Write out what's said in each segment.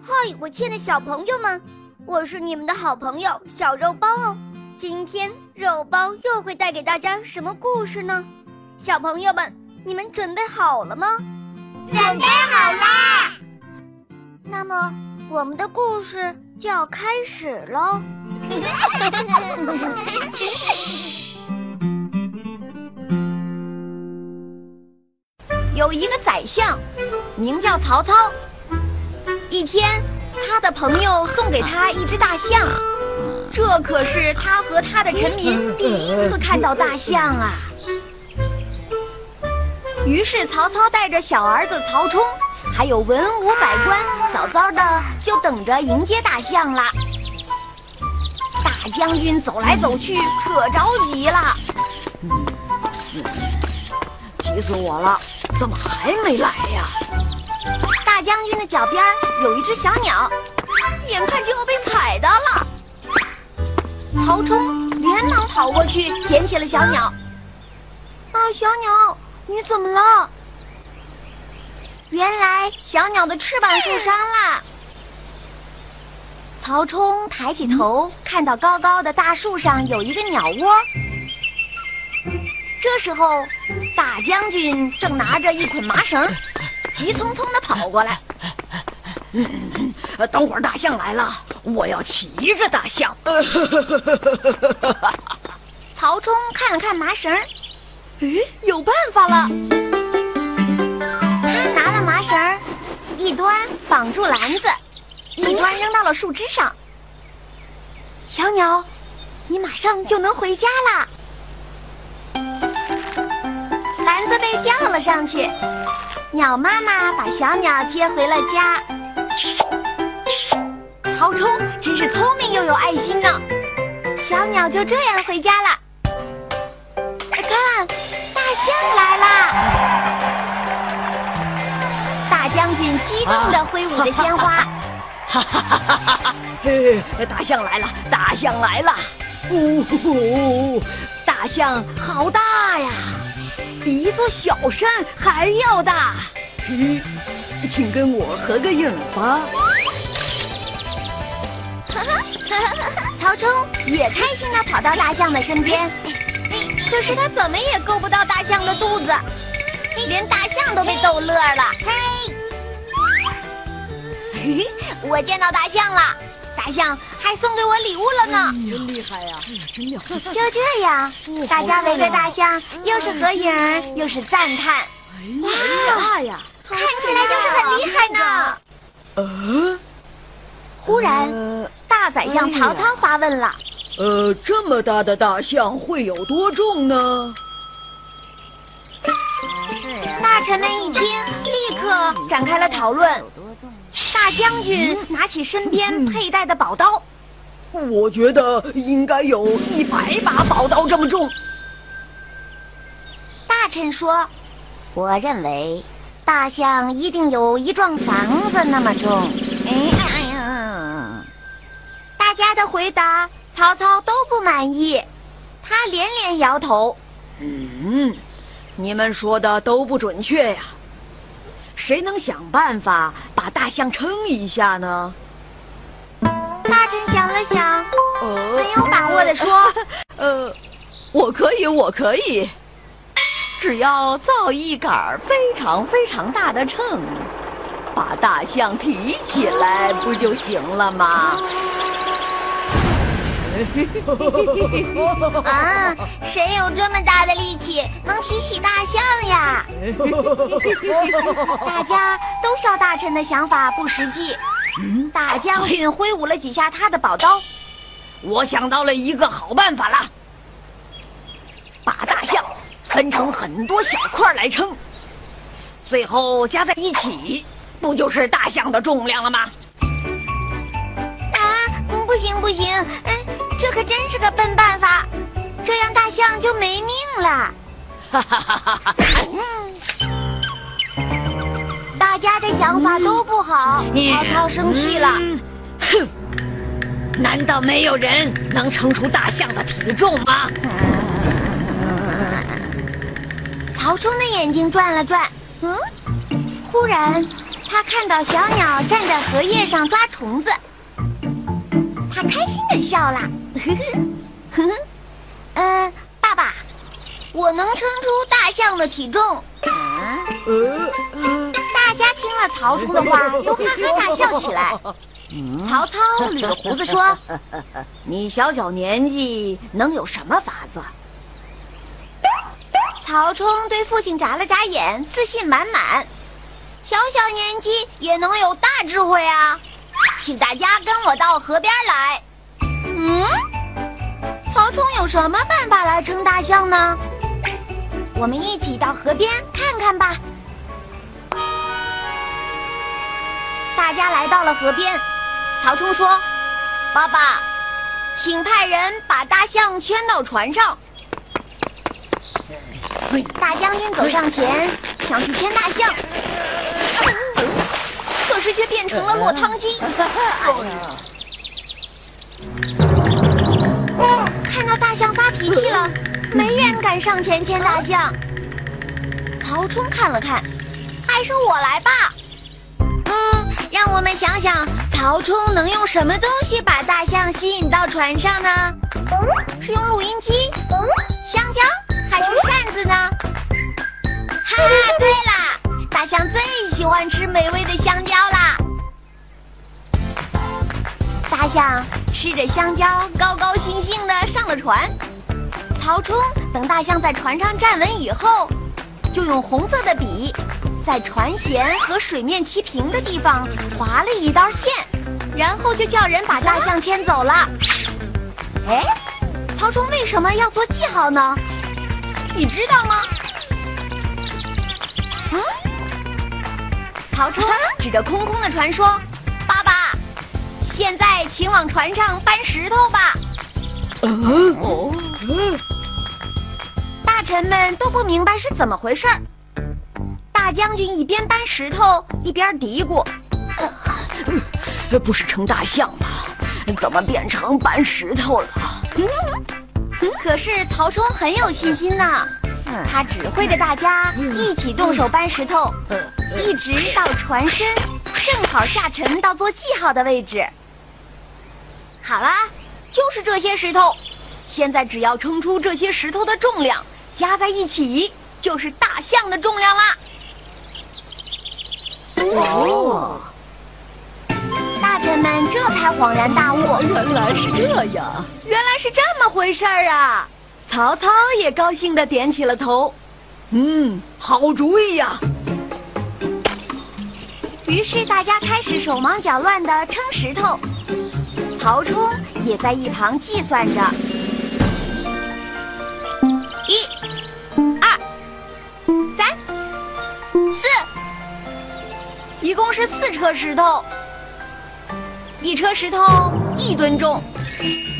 嗨，我亲爱的小朋友们，我是你们的好朋友小肉包哦。今天肉包又会带给大家什么故事呢？小朋友们，你们准备好了吗？准备好啦！那么，我们的故事就要开始喽。有一个宰相，名叫曹操。一天，他的朋友送给他一只大象，这可是他和他的臣民第一次看到大象啊。于是，曹操带着小儿子曹冲，还有文武百官，早早的就等着迎接大象了。大将军走来走去，可着急了，急死我了！怎么还没来呀？大将军的脚边有一只小鸟，眼看就要被踩到了。曹冲连忙跑过去捡起了小鸟。啊，小鸟，你怎么了？原来小鸟的翅膀受伤了。曹冲抬起头，看到高高的大树上有一个鸟窝。这时候，大将军正拿着一捆麻绳。急匆匆的跑过来，等会儿大象来了，我要骑着大象。曹冲看了看麻绳，哎，有办法了！他拿了麻绳，一端绑住篮子，一端扔到了树枝上。小鸟，你马上就能回家啦！篮子被吊了上去。鸟妈妈把小鸟接回了家。曹冲真是聪明又有爱心呢。小鸟就这样回家了。看，大象来啦！大将军激动地挥舞着鲜花。哈哈哈哈哈！嘿，大象来了，大象来了！呜呼，大象好大呀！比一座小山还要大，嘿，请跟我合个影吧。哈 哈曹冲也开心地跑到大象的身边，可是他怎么也够不到大象的肚子，连大象都被逗乐了。嘿，我见到大象了。大象还送给我礼物了呢，真厉害呀！就这样，大家围着大象，又是合影，又是赞叹。哇呀，看起来就是很厉害呢。呃，忽然，大宰相曹操发问了：“呃，这么大的大象会有多重呢？”大臣们一听，立刻展开了讨论。大将军拿起身边佩戴的宝刀，我觉得应该有一百把宝刀这么重。大臣说：“我认为大象一定有一幢房子那么重。”哎呀！大家的回答，曹操都不满意，他连连摇头：“嗯，你们说的都不准确呀。”谁能想办法把大象撑一下呢？大臣想了想，很有把握的说：“ 呃，我可以，我可以，只要造一杆非常非常大的秤，把大象提起来，不就行了吗？” 啊！谁有这么大的力气能提起大象呀？大家都笑大臣的想法不实际。大将军挥舞了几下他的宝刀，我想到了一个好办法了：把大象分成很多小块来称，最后加在一起，不就是大象的重量了吗？啊！不行不行！这可真是个笨办法，这样大象就没命了。哈哈哈哈哈！大家的想法都不好，曹操生气了。哼！难道没有人能称出大象的体重吗？曹冲的眼睛转了转，嗯，忽然他看到小鸟站在荷叶上抓虫子，他开心的笑了。呵呵，呵呵，嗯，爸爸，我能称出大象的体重。呃，大家听了曹冲的话，都哈哈大笑起来。曹操捋着胡子说：“你小小年纪能有什么法子？”曹冲对父亲眨了眨眼，自信满满。小小年纪也能有大智慧啊！请大家跟我到河边来。嗯，曹冲有什么办法来称大象呢？我们一起到河边看看吧。大家来到了河边，曹冲说：“爸爸，请派人把大象牵到船上。”大将军走上前，想去牵大象，却变成了落汤鸡。看到大象发脾气了，没人敢上前牵大象。曹冲看了看，还是我来吧。嗯，让我们想想，曹冲能用什么东西把大象吸引到船上呢？是用录音机、香蕉，还是扇子呢？哈，对了，大象最喜欢吃美味的象吃着香蕉，高高兴兴地上了船。曹冲等大象在船上站稳以后，就用红色的笔，在船舷和水面齐平的地方划了一道线，然后就叫人把大象牵走了。哎，曹冲为什么要做记号呢？你知道吗？嗯，曹冲指着空空的船说：“爸爸，现在请往船上搬石头吧。”哦，大臣们都不明白是怎么回事儿。大将军一边搬石头一边嘀咕不是称大象吗？怎么变成搬石头了？：“可是曹冲很有信心呐，他指挥着大家一起动手搬石头，一直到船身正好下沉到做记号的位置。好啦，就是这些石头，现在只要称出这些石头的重量，加在一起就是大象的重量啦。哦，大臣们这才恍然大悟，原来是这样。原来是这么回事儿啊！曹操也高兴的点起了头。嗯，好主意呀！于是大家开始手忙脚乱的称石头，曹冲也在一旁计算着：一、二、三、四，一共是四车石头。一车石头一吨重，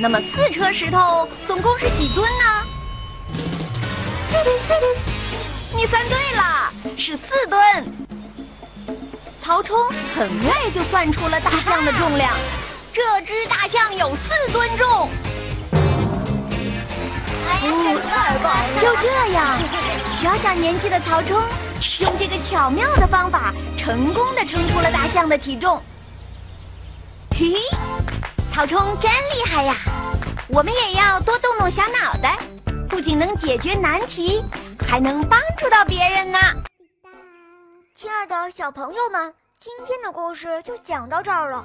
那么四车石头总共是几吨呢？你算对了，是四吨。曹冲很快就算出了大象的重量，这只大象有四吨重。太棒了！就这样，小小年纪的曹冲用这个巧妙的方法，成功的称出了大象的体重。嘿，曹冲真厉害呀！我们也要多动动小脑袋，不仅能解决难题，还能帮助到别人呢。亲爱的小朋友们，今天的故事就讲到这儿了。